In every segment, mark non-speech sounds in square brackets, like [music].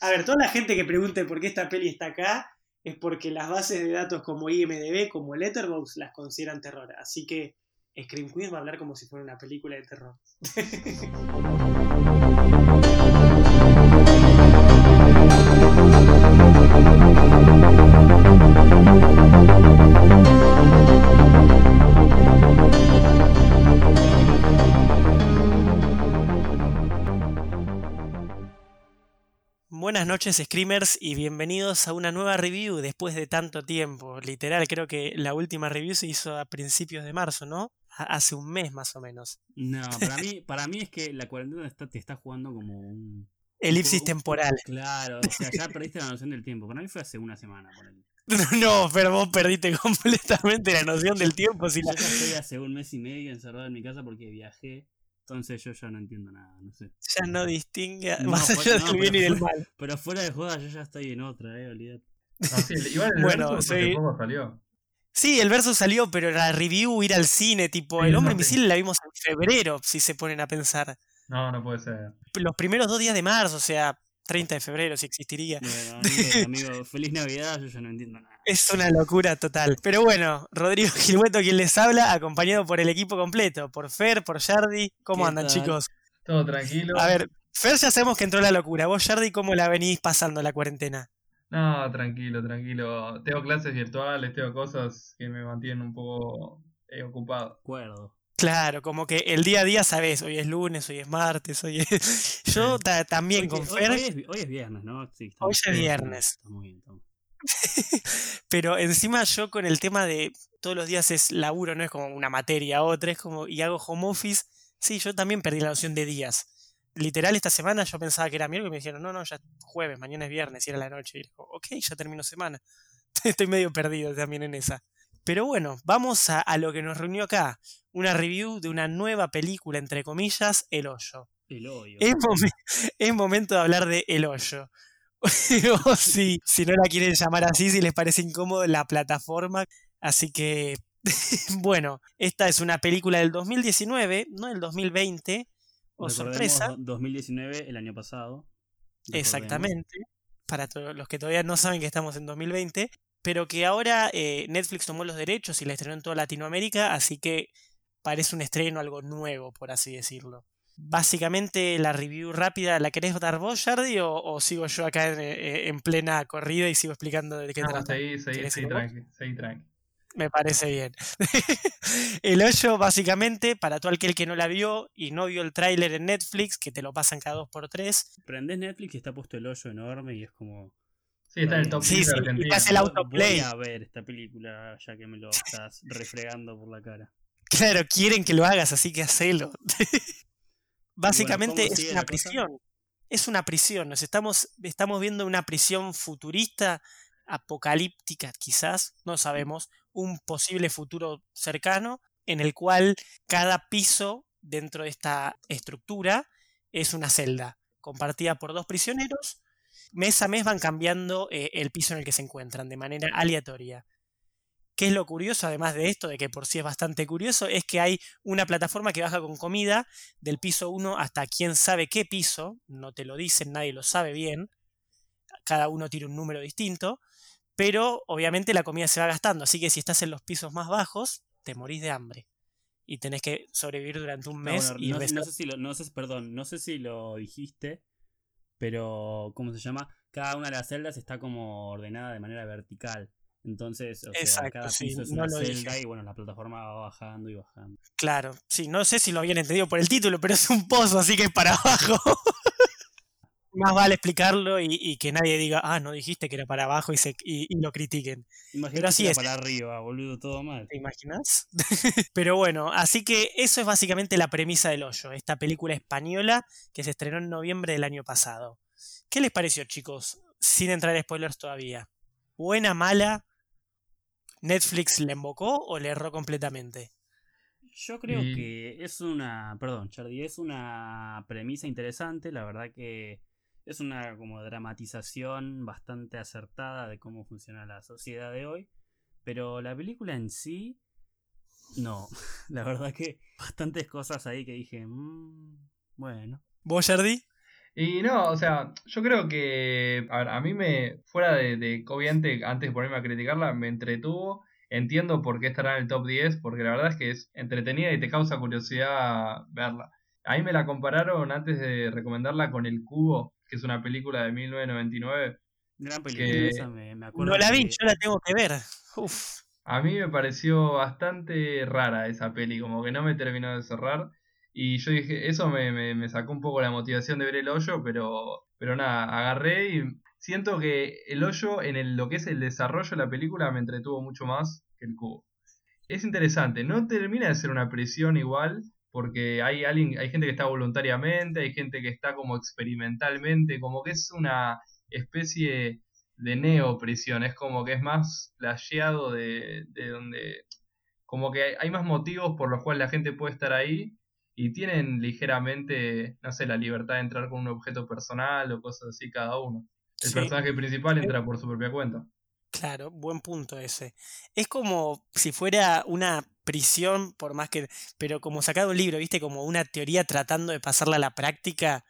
A ver, toda la gente que pregunte por qué esta peli está acá es porque las bases de datos como IMDB, como Letterboxd, las consideran terror. Así que Scream Queens va a hablar como si fuera una película de terror. [laughs] noches, Screamers, y bienvenidos a una nueva review después de tanto tiempo. Literal, creo que la última review se hizo a principios de marzo, ¿no? Hace un mes más o menos. No, para mí, [laughs] para mí es que la cuarentena te está jugando como un. Elipsis temporal. Claro, o sea, ya perdiste la noción del tiempo. Para mí fue hace una semana. Por [laughs] No, pero vos perdiste [laughs] completamente la noción del tiempo. Si Yo ya estoy hace un mes y medio encerrado en mi casa porque viajé entonces yo ya no entiendo nada, no sé. Ya no distingue más allá del bien y del mal. [laughs] Pero fuera de joda yo ya estoy en otra, eh, olvidate. igual el bueno, verso soy... salió. Sí, el verso salió, pero la review, ir al cine, tipo, el hombre invisible la vimos en febrero, si se ponen a pensar. No, no puede ser. Los primeros dos días de marzo, o sea, 30 de febrero, si existiría. Bueno, [laughs] amigo, feliz Navidad, yo ya no entiendo nada. Es una locura total. Pero bueno, Rodrigo [laughs] Gilmueto quien les habla, acompañado por el equipo completo, por Fer, por Jardi. ¿Cómo andan, chicos? Todo tranquilo. A ver, Fer ya sabemos que entró la locura. Vos, Jardi, ¿cómo la venís pasando la cuarentena? No, tranquilo, tranquilo. Tengo clases virtuales, tengo cosas que me mantienen un poco eh, ocupado. Acuerdo. Claro, como que el día a día sabes, hoy es lunes, hoy es martes, hoy es... Yo también con Fer... Hoy es, viernes, ¿no? Sí, hoy es viernes. Estamos bien, estamos [laughs] Pero encima yo con el tema de todos los días es laburo, no es como una materia otra, es como y hago home office. Sí, yo también perdí la noción de días. Literal, esta semana yo pensaba que era miércoles y me dijeron, no, no, ya jueves, mañana es viernes y era la noche. Y digo, ok, ya termino semana. [laughs] Estoy medio perdido también en esa. Pero bueno, vamos a, lo que nos reunió acá. Una review de una nueva película, entre comillas, El Hoyo. El Hoyo. Es, es momento de hablar de El Hoyo. [laughs] o si, si no la quieren llamar así, si les parece incómodo la plataforma. Así que, [laughs] bueno, esta es una película del 2019, no del 2020. O sorpresa. 2019, el año pasado. Exactamente. Para los que todavía no saben que estamos en 2020. Pero que ahora eh, Netflix tomó los derechos y la estrenó en toda Latinoamérica. Así que parece un estreno, algo nuevo, por así decirlo básicamente la review rápida, ¿la querés dar vos, Jardi? O, sigo yo acá eh, en, plena corrida y sigo explicando de qué trata? Seguí, seguí, seguí tranqui, seguí tranqui. Me parece bien. [laughs] el hoyo, básicamente, para todo aquel que no la vio y no vio el tráiler en Netflix, que te lo pasan cada dos por tres. Prendes Netflix y está puesto el hoyo enorme y es como. Sí, está en el top sí, sí, hace el autoplay. Voy a ver esta película ya que me lo [laughs] estás refregando por la cara. Claro, quieren que lo hagas, así que hacelo. [laughs] Básicamente es una prisión. Es una prisión. Nos estamos, estamos viendo una prisión futurista, apocalíptica quizás, no sabemos, un posible futuro cercano en el cual cada piso dentro de esta estructura es una celda compartida por dos prisioneros. Mes a mes van cambiando eh, el piso en el que se encuentran de manera aleatoria. ¿Qué es lo curioso, además de esto, de que por sí es bastante curioso? Es que hay una plataforma que baja con comida del piso 1 hasta quién sabe qué piso, no te lo dicen, nadie lo sabe bien, cada uno tiene un número distinto, pero obviamente la comida se va gastando, así que si estás en los pisos más bajos, te morís de hambre y tenés que sobrevivir durante un mes. y no, sé si lo, no sé, perdón, no sé si lo dijiste, pero ¿cómo se llama? Cada una de las celdas está como ordenada de manera vertical. Entonces, o sea, cada piso es una celda y bueno, la plataforma va bajando y bajando. Claro, sí, no sé si lo habían entendido por el título, pero es un pozo, así que es para [laughs] abajo. Más vale explicarlo y, que nadie diga, ah, no dijiste que era para abajo y, se, y, lo critiquen. Imagínate así es. para arriba, boludo, todo mal. ¿Te imaginas? [laughs] pero bueno, así que eso es básicamente la premisa del hoyo, esta película española que se estrenó en noviembre del año pasado. ¿Qué les pareció, chicos? Sin entrar en spoilers todavía. ¿Buena, mala? ¿Netflix le embocó o le erró completamente? Yo creo que es una, perdón, Charlie, es una premisa interesante, la verdad que es una como dramatización bastante acertada de cómo funciona la sociedad de hoy, pero la película en sí, no, [laughs] la verdad que bastantes cosas ahí que dije, mmm, bueno. ¿Vos, Jardy? Y no, o sea, yo creo que, a ver, a mí me, fuera de, de obviamente, antes de ponerme a criticarla, me entretuvo. Entiendo por qué estará en el top 10, porque la verdad es que es entretenida y te causa curiosidad verla. A mí me la compararon antes de recomendarla con El Cubo, que es una película de 1999. Gran película, esa me, me acuerdo. No la vi, que- yo la tengo que ver. Uf. A mí me pareció bastante rara esa peli, como que no me terminó de cerrar. Y yo dije, eso me, me- me sacó un poco la motivación de ver el hoyo, pero, pero nada, agarré y siento que el hoyo en el, lo que es el desarrollo de la película me entretuvo mucho más que el cubo. Es interesante, no termina de ser una prisión igual, porque hay alguien, hay gente que está voluntariamente, hay gente que está como experimentalmente, como que es una especie de neoprisión, es como que es más flasheado de, de donde, como que hay, hay más motivos por los cuales la gente puede estar ahí y tienen ligeramente, no sé, la libertad de entrar con un objeto personal o cosas así cada uno. El Sí. personaje principal entra por su propia cuenta. Claro, buen punto ese. Es como si fuera una prisión, por más que, pero como sacado un libro, ¿viste? Como una teoría tratando de pasarla a la práctica,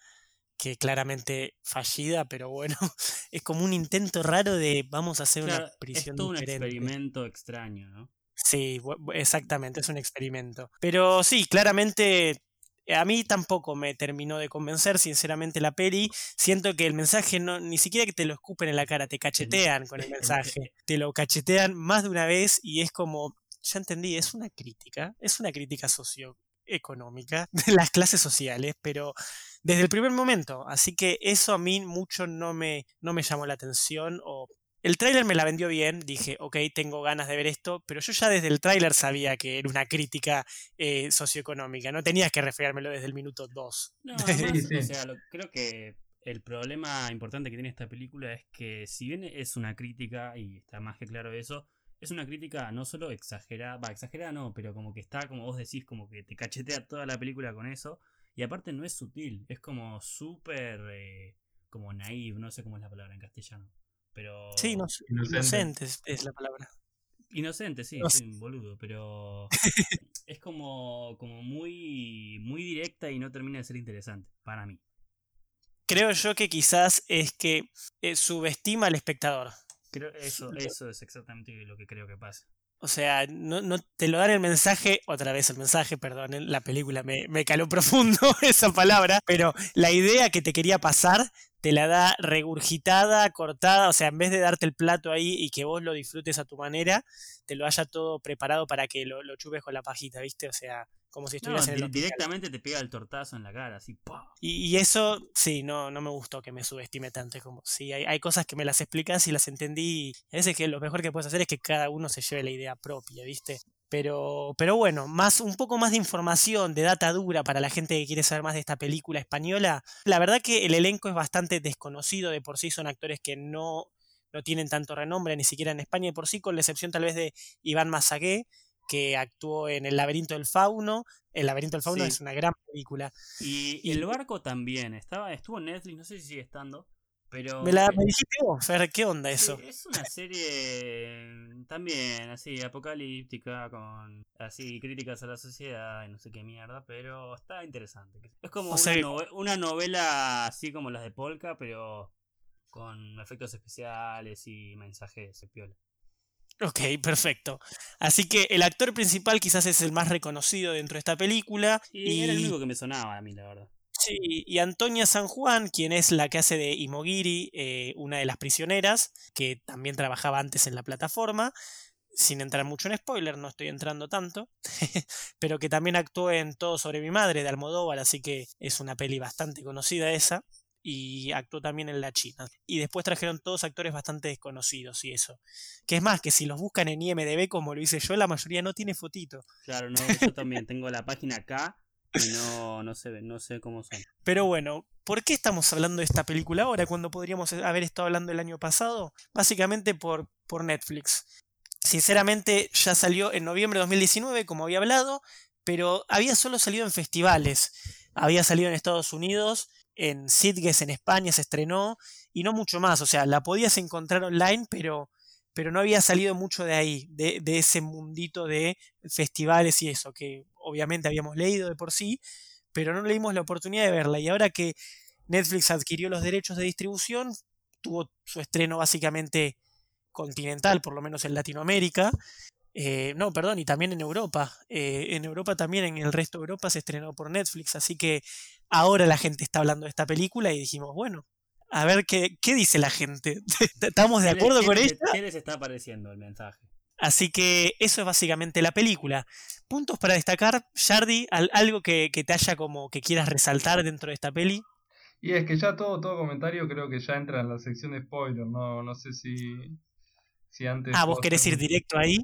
que claramente fallida, pero bueno, [laughs] es como un intento raro de vamos a hacer Claro, una es prisión todo un experimento extraño, ¿no? Sí, exactamente, es un experimento. Pero sí, claramente eh, a mí tampoco me terminó de convencer, sinceramente, la peli. Siento que el mensaje no, ni siquiera que te lo escupen en la cara, te cachetean con el [laughs] mensaje. Te lo cachetean más de una vez y es como, ya entendí, es una crítica, es una crítica socioeconómica [laughs] de las clases sociales, pero desde el primer momento. Así que eso a mí mucho no me, no me llamó la atención o el tráiler me la vendió bien, dije, ok, tengo ganas de ver esto, pero yo ya desde el tráiler sabía que era una crítica eh, socioeconómica, no tenías que refriármelo desde el minuto 2. No, [laughs] Sí, además, sí. o sea, lo- creo que el problema importante que tiene esta película es que si bien es una crítica, y está más que claro eso, es una crítica no solo exagerada, va, exagerada no, pero como que está, como vos decís, como que te cachetea toda la película con eso, y aparte no es sutil, es como súper, eh, como naive, no sé cómo es la palabra en castellano, pero... Sí, no, Inocente. es, es la palabra. Inocente, sí, No un boludo, pero [laughs] es como, como muy, muy directa y no termina de ser interesante, para mí. Creo yo que quizás es que eh, subestima al espectador. Creo eso, eso es exactamente lo que creo que pasa. O sea, no, no te lo dan el mensaje, otra vez el mensaje, perdón, en la película me, me caló profundo [laughs] esa palabra, pero la idea que te quería pasar te la da regurgitada, cortada, o sea, en vez de darte el plato ahí y que vos lo disfrutes a tu manera, te lo haya todo preparado para que lo, lo chupes con la pajita, ¿viste? O sea, como si No, estuvieras en el di- hospital. directamente te pega el tortazo en la cara, así. Y, y eso, sí, no, no me gustó que me subestime tanto. Es como, sí, hay, hay cosas que me las explicas y las entendí. Y a veces que lo mejor que puedes hacer es que cada uno se lleve la idea propia, ¿viste? Pero, pero bueno, más, un poco más de información, de data dura para la gente que quiere saber más de esta película española. La verdad que el elenco es bastante desconocido, de por sí son actores que no, no tienen tanto renombre ni siquiera en España de por sí, con la excepción tal vez de Iván Mazagué, que actuó en El laberinto del fauno. El laberinto del fauno Sí. es una gran película. Y, Y- el barco también, estaba, estuvo en Netflix, no sé si sigue estando, pero... Me, la, me dijiste vos, Fer, ¿qué onda eso? es una serie también así, apocalíptica, con así críticas a la sociedad y no sé qué mierda, pero está interesante. Es como O sea una novela así como las de Polka, pero con efectos especiales y mensajes de piola. Ok, perfecto. Así que el actor principal quizás es el más reconocido dentro de esta película. Y, Y, era el único que me sonaba a mí, la verdad. sí, y Antonia San Juan, quien es la que hace de Imogiri, eh, una de las prisioneras, que también trabajaba antes en la plataforma. Sin entrar mucho en spoiler, no estoy entrando tanto. [laughs] pero que también actuó en Todo sobre mi madre de Almodóvar, así que es una peli bastante conocida esa. Y actuó también en La China. Y después trajeron todos actores bastante desconocidos y eso. Que es más, que si los buscan en IMDB como lo hice yo, la mayoría no tiene fotito. Claro, no, yo también tengo la página acá y no, no sé, no sé cómo son. Pero bueno, ¿por qué estamos hablando de esta película ahora cuando podríamos haber estado hablando el año pasado? Básicamente por, por Netflix. Sinceramente ya salió en noviembre de 2019, como había hablado, pero había solo salido en festivales. Había salido en Estados Unidos, en Sitges en España se estrenó y no mucho más. O sea, la podías encontrar online, pero, pero no había salido mucho de ahí, de, de ese mundito de festivales y eso, que obviamente habíamos leído de por sí, pero no le dimos la oportunidad de verla. Y ahora que Netflix adquirió los derechos de distribución, tuvo su estreno básicamente continental, por lo menos en Latinoamérica. Eh, no, perdón, y también en Europa. Eh, en Europa también, en el resto de Europa se estrenó por Netflix, así que ahora la gente está hablando de esta película y dijimos, bueno, a ver qué, qué dice la gente. [laughs] ¿Estamos de acuerdo con ella? ¿Qué les está pareciendo el mensaje? Así que eso es básicamente la película. Puntos para destacar, Jardi, algo que, te haya como que quieras resaltar dentro de esta peli. Y es que ya todo, todo comentario creo que ya entra en la sección de spoiler, no, no sé si, si antes... Ah, vos querés ir directo ahí.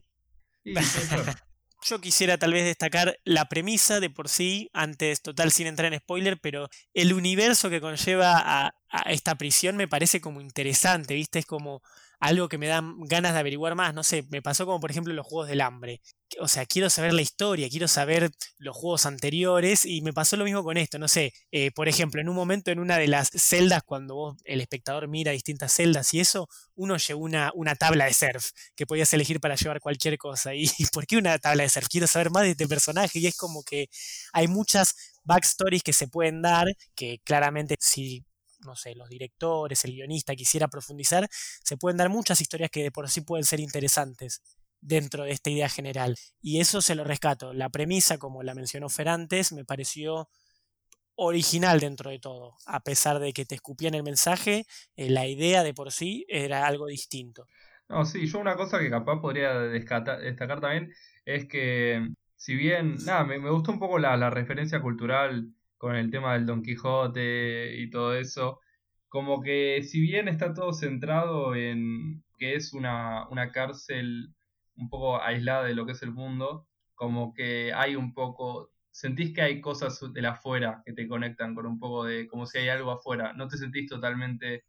[laughs] Yo quisiera tal vez destacar la premisa de por sí, antes total sin entrar en spoiler, pero el universo que conlleva a, a esta prisión me parece como interesante, ¿viste? Es como algo que me da ganas de averiguar más. No sé, me pasó como por ejemplo los Juegos del Hambre. O sea, quiero saber la historia, quiero saber los juegos anteriores y me pasó lo mismo con esto. No sé, eh, por ejemplo, en un momento en una de las celdas, cuando vos, el espectador mira distintas celdas y eso, uno llevó una, una tabla de surf que podías elegir para llevar cualquier cosa. ¿Y [laughs] por qué una tabla de surf? Quiero saber más de este personaje y es como que hay muchas backstories que se pueden dar que claramente si no sé, los directores, el guionista quisiera profundizar, se pueden dar muchas historias que de por sí pueden ser interesantes dentro de esta idea general. Y eso se lo rescato. La premisa, como la mencionó Fer antes, me pareció original dentro de todo. A pesar de que te escupían el mensaje, eh, la idea de por sí era algo distinto. No, sí, yo una cosa que capaz podría destacar también es que, si bien, nada, me, gustó un poco la, la referencia cultural con el tema del Don Quijote y todo eso, como que si bien está todo centrado en que es una, una cárcel un poco aislada de lo que es el mundo, como que hay un poco, sentís que hay cosas de la afuera que te conectan con un poco de, como si hay algo afuera, no te sentís totalmente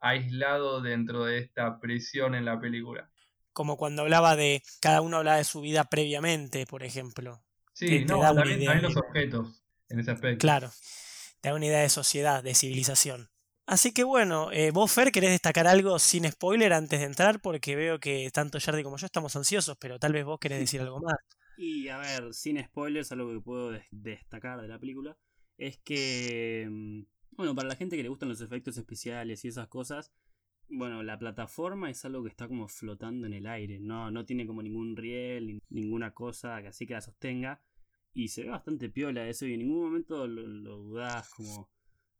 aislado dentro de esta prisión en la película. Como cuando hablaba de, cada uno hablaba de su vida previamente, por ejemplo. Sí, no, también, también los objetos en ese aspecto. Claro, te da una idea de sociedad, de civilización. Así que bueno, eh, vos Fer, ¿querés destacar algo sin spoiler antes de entrar? Porque veo que tanto Jardy como yo estamos ansiosos, pero tal vez vos querés decir algo más. [laughs] Y a ver, sin spoilers, algo que puedo destacar de la película es que, mm, bueno, para la gente que le gustan los efectos especiales y esas cosas, bueno, la plataforma es algo que está como flotando en el aire, no, no tiene como ningún riel, ninguna cosa que así que la sostenga. Y se ve bastante piola eso y en ningún momento lo, lo dudás como...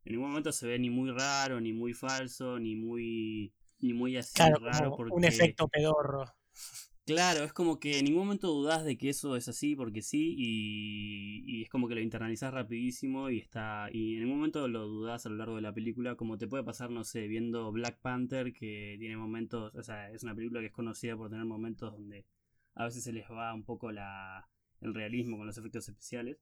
En ningún momento se ve ni muy raro, ni muy falso, ni muy... Ni muy así raro. Porque... Un efecto pedorro. Claro, es como que en ningún momento dudás de que eso es así porque sí y, y, es como que lo internalizás rapidísimo y está y en ningún momento lo dudás a lo largo de la película como te puede pasar, no sé, viendo Black Panther que tiene momentos, o sea, es una película que es conocida por tener momentos donde a veces se les va un poco la, el realismo con los efectos especiales.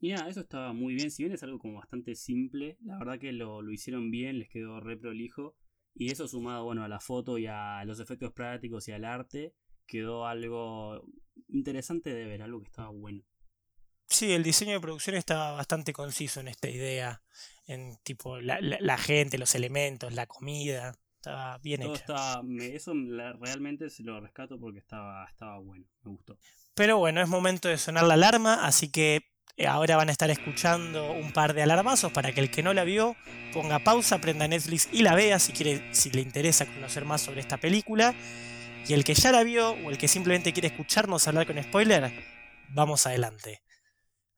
Y nada, eso estaba muy bien. Si bien es algo como bastante simple, la verdad que lo, lo hicieron bien, les quedó re prolijo. Y eso sumado, bueno, a la foto y a los efectos prácticos y al arte, quedó algo interesante de ver, algo que estaba bueno. Sí, el diseño de producción estaba bastante conciso en esta idea, en tipo la, la, gente, los elementos, la comida, estaba bien hecho. eso realmente se lo rescato porque estaba, estaba bueno, me gustó. Pero bueno, es momento de sonar la alarma, así que eh, ahora van a estar escuchando un par de alarmazos para que el que no la vio ponga pausa, prenda Netflix y la vea si, quiere, si le interesa conocer más sobre esta película. Y el que ya la vio o el que simplemente quiere escucharnos hablar con spoiler, vamos adelante.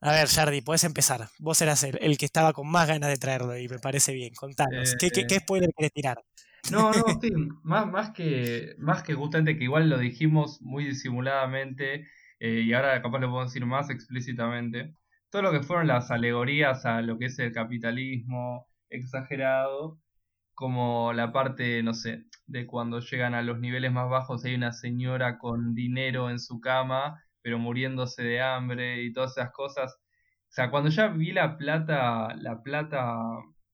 A ver, Jardi, puedes empezar. Vos eras el, que estaba con más ganas de traerlo y me parece bien. Contanos. ¿Qué, qué, qué spoiler querés tirar? No, no, sí. más, más, que, más que justamente que igual lo dijimos muy disimuladamente eh, y ahora capaz lo podemos decir más explícitamente, todo lo que fueron las alegorías a lo que es el capitalismo exagerado, como la parte, no sé, de cuando llegan a los niveles más bajos hay una señora con dinero en su cama, pero muriéndose de hambre y todas esas cosas. O sea, cuando ya vi la plata, la plata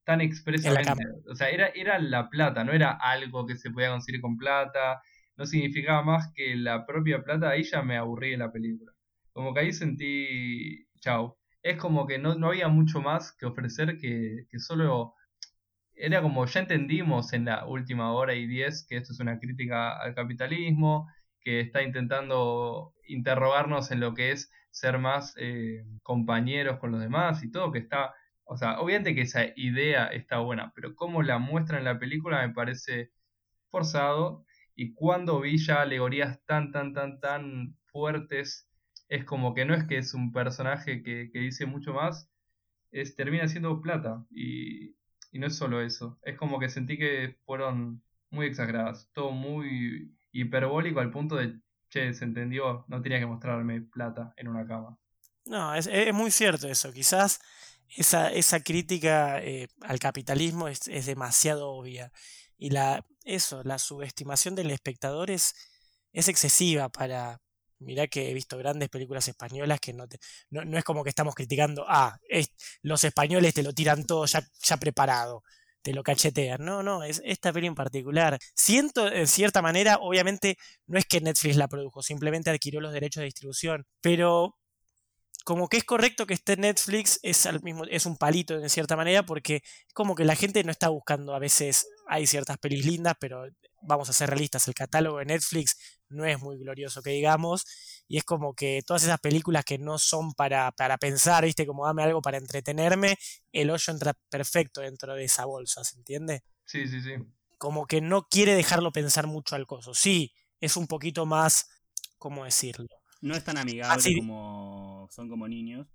tan expresamente, o sea, era, era la plata, no era algo que se podía conseguir con plata, no significaba más que la propia plata, ahí ya me aburrí de la película. Como que ahí sentí, chao. Es como que no, no había mucho más que ofrecer que, que solo... Era como ya entendimos en la última hora y diez que esto es una crítica al capitalismo, que está intentando interrogarnos en lo que es ser más eh, compañeros con los demás y todo, que está O sea, obviamente que esa idea está buena, pero cómo la muestra en la película me parece forzado. Y cuando vi ya alegorías tan, tan, tan, tan fuertes, es como que no es que es un personaje que, dice mucho más, es, termina siendo plata. Y, y no es solo eso, es como que sentí que fueron muy exageradas, todo muy hiperbólico al punto de, che, se entendió, no tenía que mostrarme plata en una cama. No, es, es muy cierto eso, quizás esa, esa crítica eh, al capitalismo es, es, demasiado obvia. Y la, eso, la subestimación del espectador es, es excesiva para... Mirá que he visto grandes películas españolas que no, te, no, no es como que estamos criticando, ah, los españoles te lo tiran todo ya, ya preparado te lo cachetean. No, no, es esta peli en particular. Siento, en cierta manera, obviamente, no es que Netflix la produjo, simplemente adquirió los derechos de distribución. Pero como que es correcto que esté Netflix, es, al mismo, es un palito en cierta manera, porque como que la gente no está buscando, a veces hay ciertas pelis lindas, pero vamos a ser realistas, el catálogo de Netflix no es muy glorioso, que digamos, y es como que todas esas películas que no son para, para pensar, viste, como dame algo para entretenerme, el hoyo entra perfecto dentro de esa bolsa, ¿se entiende? Sí, sí, sí. Como que no quiere dejarlo pensar mucho al coso. Sí, es un poquito más, ¿cómo decirlo? No es tan amigable como son como niños.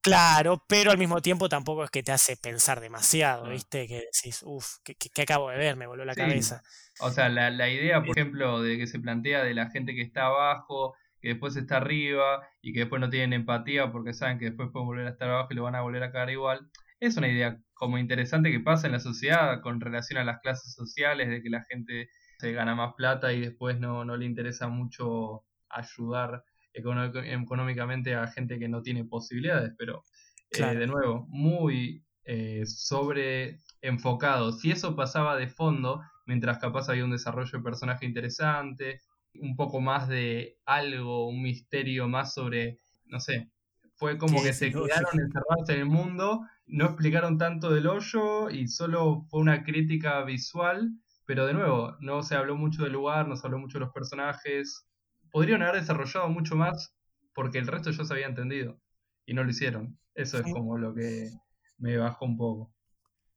Claro, pero al mismo tiempo tampoco es que te hace pensar demasiado, ¿viste? Que decís, uff, ¿qué, acabo de ver? Me voló la cabeza. O sea, la, la idea, por ejemplo, de que se plantea de la gente que está abajo, que después está arriba y que después no tienen empatía porque saben que después pueden volver a estar abajo y lo van a volver a caer igual. Es una idea como interesante que pasa en la sociedad con relación a las clases sociales, de que la gente se gana más plata y después no, no le interesa mucho ayudar económicamente a gente que no tiene posibilidades, pero eh, de nuevo, muy eh, sobre enfocado. Si eso pasaba de fondo, mientras capaz había un desarrollo de personaje interesante, un poco más de algo, un misterio más sobre, no sé, fue como que se quedaron encerrados en el mundo, no explicaron tanto del hoyo y solo fue una crítica visual, pero de nuevo, no se habló mucho del lugar, no se habló mucho de los personajes, podrían haber desarrollado mucho más porque el resto ya se había entendido y no lo hicieron. Eso es como lo que me bajó un poco.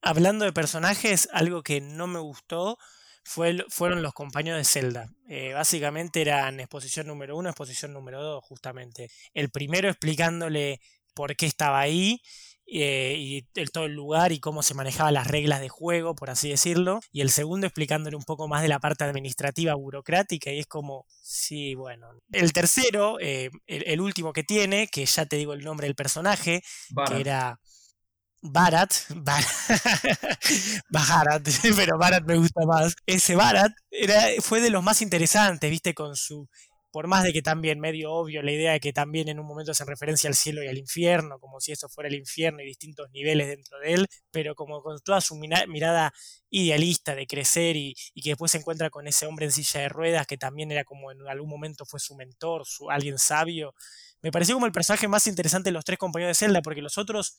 Hablando de personajes, algo que no me gustó fue, fueron los compañeros de Zelda. Eh, básicamente eran exposición número uno, exposición número dos, justamente. El primero explicándole por qué estaba ahí eh, y el, todo el lugar y cómo se manejaban las reglas de juego, por así decirlo, y el segundo explicándole un poco más de la parte administrativa burocrática y es como, sí, bueno. El tercero, eh, el, último que tiene, que ya te digo el nombre del personaje, que era... Barat, [laughs] Barat, [laughs] pero Barat me gusta más. Ese Barat era, fue de los más interesantes, viste, con su por más de que también medio obvio la idea de que también en un momento se referencia al cielo y al infierno, como si eso fuera el infierno y distintos niveles dentro de él, pero como con toda su mirada idealista de crecer y, que después se encuentra con ese hombre en silla de ruedas que también era como en algún momento fue su mentor, su, alguien sabio, me pareció como el personaje más interesante de los tres compañeros de Zelda, porque los otros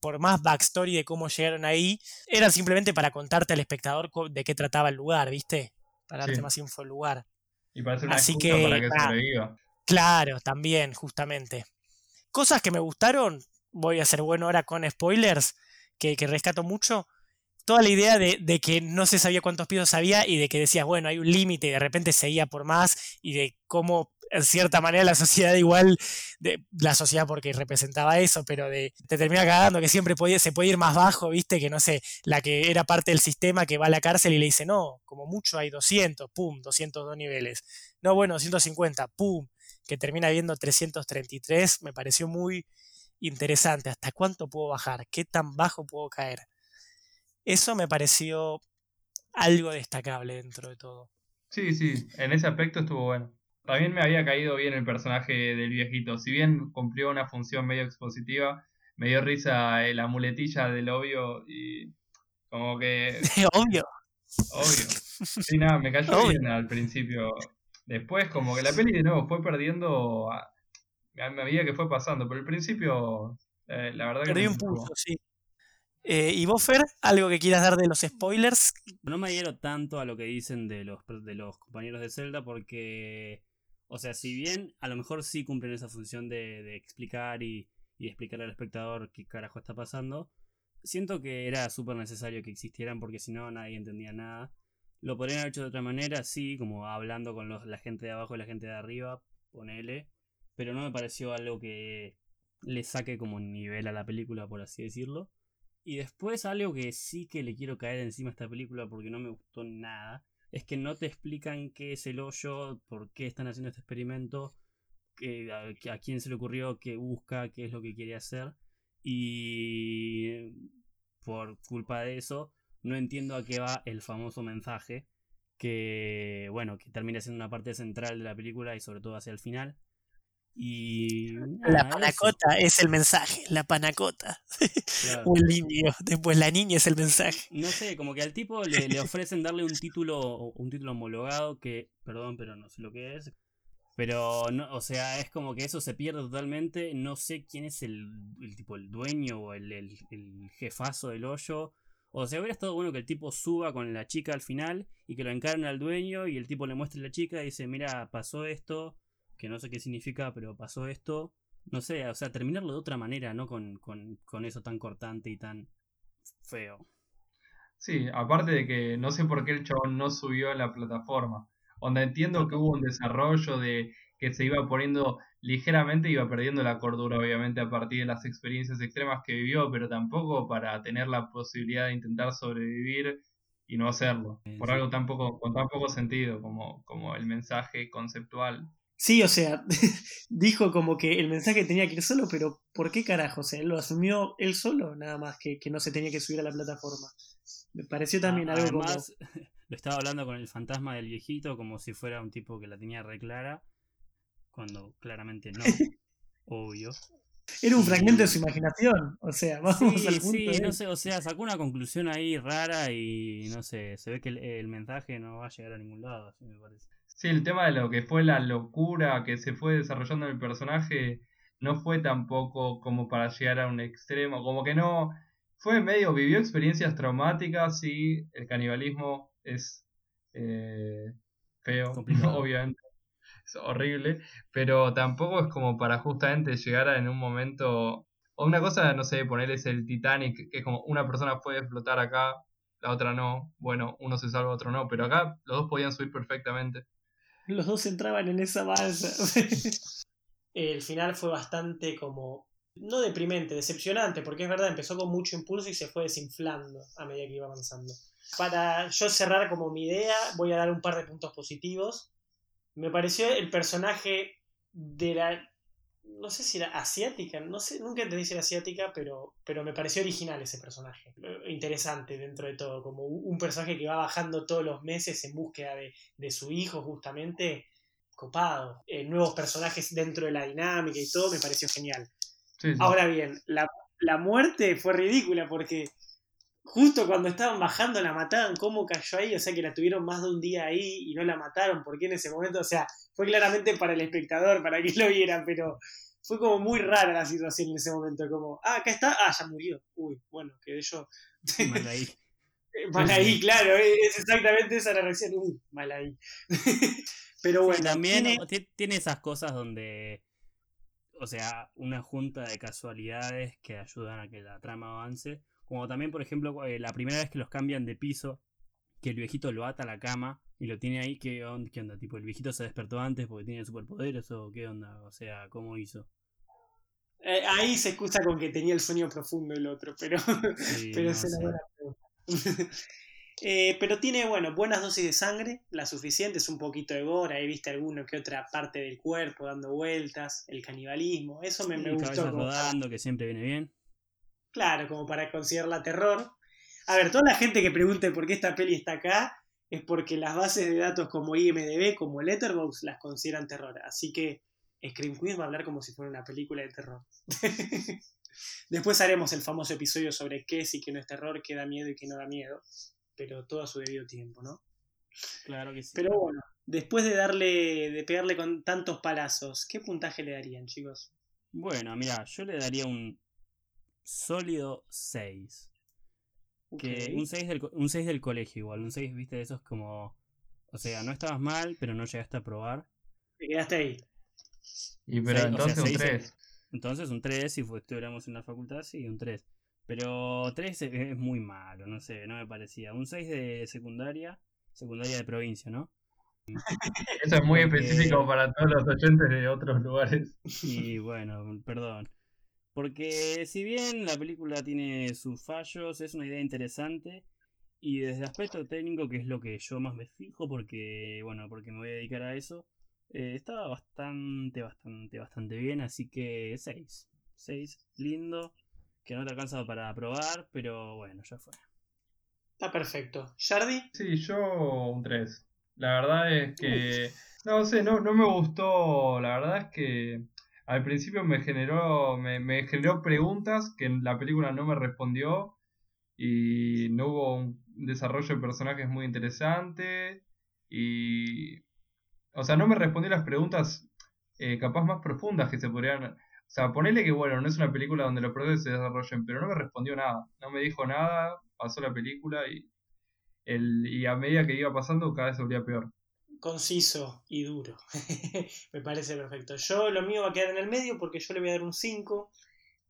por más backstory de cómo llegaron ahí, eran simplemente para contarte al espectador de qué trataba el lugar, ¿viste? Para darte más info del lugar. Y para una Así que, para que sobreviva. Claro, también, justamente. Cosas que me gustaron, voy a ser bueno ahora con spoilers, que, que rescato mucho. Toda la idea de, que no se sabía cuántos pisos había y de que decías, bueno, hay un límite y de repente seguía por más y de cómo en cierta manera la sociedad igual, de, la sociedad porque representaba eso, pero de, te termina cagando que siempre se puede ir más bajo, viste, que no sé, la que era parte del sistema que va a la cárcel y le dice, no, como mucho hay 200, pum, 202 niveles, no, bueno, 150, pum, que termina viendo 333, me pareció muy interesante, ¿hasta cuánto puedo bajar? ¿Qué tan bajo puedo caer? Eso me pareció algo destacable dentro de todo. Sí, sí, en ese aspecto estuvo bueno. También me había caído bien el personaje del viejito. Si bien cumplió una función medio expositiva, me dio risa la muletilla del obvio y como que... [laughs] obvio. Obvio. Sí, nada, me cayó bien al principio. Después como que la peli de nuevo fue perdiendo a, medida que fue pasando, pero al principio eh, la verdad que... Perdió un pulso, sí. Eh, ¿Y vos, algo que quieras dar de los spoilers? No me adhiero tanto a lo que dicen de los, de los compañeros de Zelda porque o sea, si bien a lo mejor sí cumplen esa función de, explicar y, y explicarle al espectador qué carajo está pasando, siento que era súper necesario que existieran porque si no nadie entendía nada. Lo podrían haber hecho de otra manera, sí, como hablando con los, la gente de abajo y la gente de arriba, ponele. Pero no me pareció algo que le saque como nivel a la película, por así decirlo. Y después algo que sí que le quiero caer encima a esta película porque no me gustó nada, es que no te explican qué es el hoyo, por qué están haciendo este experimento, a, a quién se le ocurrió, qué busca, qué es lo que quiere hacer. Y por culpa de eso, no entiendo a qué va el famoso mensaje que, bueno, que termina siendo una parte central de la película y sobre todo hacia el final. Y. la panacota es el mensaje, la panacota. [laughs] un niño, después la niña es el mensaje. No sé, como que al tipo le, le ofrecen darle un título, un título homologado que, perdón, pero no sé lo que es. Pero, no, o sea, es como que eso se pierde totalmente. No sé quién es el, el tipo, el dueño o el, el, el, jefazo del hoyo. O sea, hubiera estado bueno que el tipo suba con la chica al final y que lo encarne al dueño y el tipo le muestre a la chica y dice, mira, pasó esto que no sé qué significa, pero pasó esto. No sé, o sea, terminarlo de otra manera, ¿no? Con, con, con eso tan cortante y tan feo. Sí, aparte de que no sé por qué el chabón no subió a la plataforma. Donde entiendo que hubo un desarrollo de que se iba poniendo ligeramente, iba perdiendo la cordura, obviamente, a partir de las experiencias extremas que vivió, pero tampoco para tener la posibilidad de intentar sobrevivir y no hacerlo. Por algo tan poco, con tan poco sentido como, como el mensaje conceptual. Sí, o sea, [laughs] dijo como que el mensaje tenía que ir solo, pero ¿por qué carajo? O sea, él lo asumió él solo, nada más, que, que no se tenía que subir a la plataforma. Me pareció también algo Además, [laughs] Lo estaba hablando con el fantasma del viejito como si fuera un tipo que la tenía re clara, cuando claramente no, [laughs] obvio. Era un fragmento de su imaginación, o sea, vamos sí, Sí, no sé, o sea, sacó una conclusión ahí rara y no sé, se ve que el mensaje no va a llegar a ningún lado, así me parece. Sí, el tema de lo que fue la locura que se fue desarrollando en el personaje no fue tampoco como para llegar a un extremo, como que no, fue medio, vivió experiencias traumáticas y el canibalismo es eh, feo, [laughs] obviamente, es horrible, pero tampoco es como para justamente llegar a en un momento, o una cosa, no sé, ponerles el Titanic, que es como una persona puede flotar acá, la otra no, bueno, uno se salva, otro no, pero acá los dos podían subir perfectamente los dos entraban en esa balsa. [laughs] el final fue bastante como, no deprimente, decepcionante, porque es verdad, empezó con mucho impulso y se fue desinflando a medida que iba avanzando. Para yo cerrar como mi idea, voy a dar un par de puntos positivos. Me pareció el personaje de la no sé si era asiática, no sé, nunca entendí si era asiática, pero, pero me pareció original ese personaje. Interesante dentro de todo, como un personaje que va bajando todos los meses en búsqueda de, su hijo, justamente, copado. Eh, nuevos personajes dentro de la dinámica y todo, me pareció genial. Ahora bien, la, la muerte fue ridícula porque justo cuando estaban bajando la mataron, ¿cómo cayó ahí? O sea que la tuvieron más de un día ahí y no la mataron, ¿por qué en ese momento? O sea, fue claramente para el espectador, para que lo vieran, pero fue como muy rara la situación en ese momento, como, ah, acá está, ah, ya murió, uy, bueno, quedé yo. Mal ahí. [laughs] mal ahí, claro, es exactamente esa la reacción, uy, mal ahí. [laughs] Pero bueno. también tiene... esas cosas donde, o sea, una junta de casualidades que ayudan a que la trama avance. Como también, por ejemplo, eh, la primera vez que los cambian de piso, que el viejito lo ata a la cama y lo tiene ahí, ¿qué onda? ¿Qué onda? Tipo, ¿el viejito se despertó antes porque tiene superpoderes o qué onda? O sea, ¿cómo hizo? Eh, ahí se excusa con que tenía el sueño profundo el otro, pero, [laughs] pero [laughs] eh, pero tiene, bueno, buenas dosis de sangre, la suficiente, es un poquito de gore, ahí viste alguno que otra parte del cuerpo dando vueltas, el canibalismo, eso me, me gustó. rodando, que siempre viene bien. Claro, como para considerarla terror. A ver, toda la gente que pregunte por qué esta peli está acá, es porque las bases de datos como IMDB, como Letterboxd, las consideran terror. Así que Scream Queen va a hablar como si fuera una película de terror. [laughs] Después haremos el famoso episodio sobre qué es y qué no es terror, qué da miedo y qué no da miedo. Pero todo a su debido tiempo, ¿no? Claro que sí. Pero bueno, después de darle, de pegarle con tantos palazos, ¿qué puntaje le darían, chicos? Bueno, mira, yo le daría un sólido 6. Que un 6 del, un 6 del colegio igual, un 6, viste, de esos como... O sea, no estabas mal, pero no llegaste a probar. Te quedaste ahí. Y pero entonces un 3. Entonces un 3, si estuviéramos en la facultad, sí, un 3. Pero 3 es muy malo, no sé, no me parecía. Un 6 de secundaria, secundaria de provincia, ¿no? [laughs] Eso es muy específico para todos los oyentes de otros lugares. Y bueno, perdón. Porque si bien la película tiene sus fallos, es una idea interesante. Y desde el aspecto técnico, que es lo que yo más me fijo, porque, bueno, porque me voy a dedicar a eso, eh, estaba bastante, bastante, bastante bien. Así que 6. 6, lindo. Que no te alcanza para probar, pero bueno, ya fue. Está perfecto. ¿Shardy? Sí, yo un 3. La verdad es que. No sé, no, no me gustó. La verdad es que al principio me generó. Me, me generó preguntas que en la película no me respondió. Y no hubo un desarrollo de personajes muy interesante. Y. O sea, no me respondió las preguntas eh, capaz más profundas que se podrían. O sea, ponele que bueno, no es una película donde los procesos se desarrollen, pero no me respondió nada. No me dijo nada, pasó la película y el, y a medida que iba pasando cada vez se volvía peor. Conciso y duro. [laughs] Me parece perfecto. Yo lo mío va a quedar en el medio porque yo le voy a dar un 5.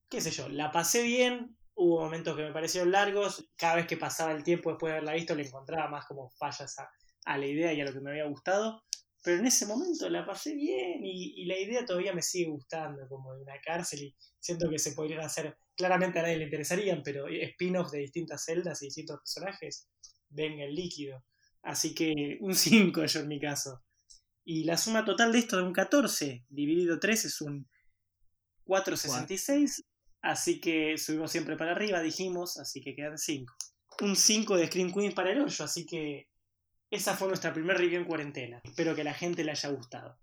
Qué sé yo, la pasé bien. Hubo momentos que me parecieron largos. Cada vez que pasaba el tiempo después de haberla visto le encontraba más como fallas a, a la idea y a lo que me había gustado. Pero en ese momento la pasé bien y, la idea todavía me sigue gustando, como de una cárcel y siento que se podrían hacer, claramente a nadie le interesarían, pero spin-offs de distintas celdas y distintos personajes venga el líquido. Así que un 5 yo en mi caso. Y la suma total de esto de un 14 dividido 3 es un 4,66. Así que subimos siempre para arriba, dijimos, así que quedan 5. Un 5 de Scream Queen para el hoyo, así que esa fue nuestra primera review en cuarentena. Espero que la gente le haya gustado.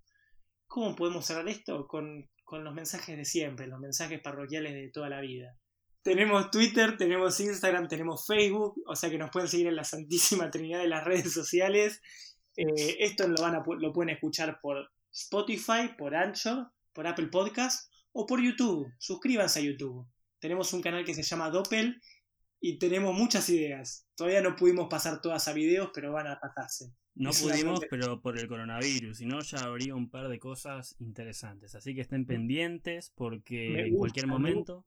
¿Cómo podemos cerrar esto? Con, con los mensajes de siempre, los mensajes parroquiales de toda la vida. Tenemos Twitter, tenemos Instagram, tenemos Facebook, o sea que nos pueden seguir en la santísima trinidad de las redes sociales. Eh, esto lo, van a, lo pueden escuchar por Spotify, por Anchor, por Apple Podcast o por YouTube. Suscríbanse a YouTube. Tenemos un canal que se llama Doppel y tenemos muchas ideas. Todavía no pudimos pasar todas a videos, pero van a pasarse. No pudimos, pero por el coronavirus, si no ya habría un par de cosas interesantes. Así que estén pendientes porque en cualquier momento...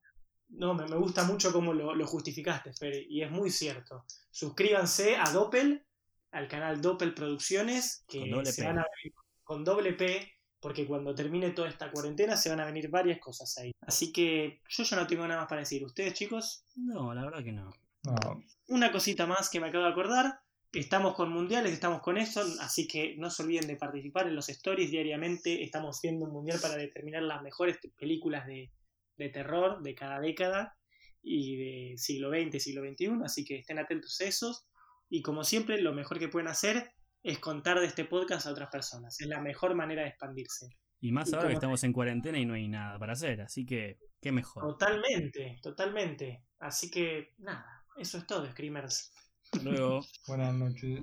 No, me, me gusta mucho cómo lo, lo justificaste, Fer, y es muy cierto. Suscríbanse a Doppel, al canal Doppel Producciones, que Con doble se P. van a venir con doble P, porque cuando termine toda esta cuarentena se van a venir varias cosas ahí. Así que yo ya no tengo nada más para decir. ¿Ustedes, chicos? No, la verdad que no. No, Una cosita más que me acabo de acordar. Estamos con mundiales, estamos con eso, así que no se olviden de participar en los stories diariamente. Estamos viendo un mundial para determinar las mejores películas de, de terror de cada década y de siglo XX, siglo XXI, así que estén atentos a esos. Y como siempre, lo mejor que pueden hacer es contar de este podcast a otras personas. Es la mejor manera de expandirse. Y más Y ahora que estamos en cuarentena y no hay nada para hacer, así que qué mejor. Totalmente, totalmente. Así que nada, eso es todo, Screamers. Luego. buenas noches.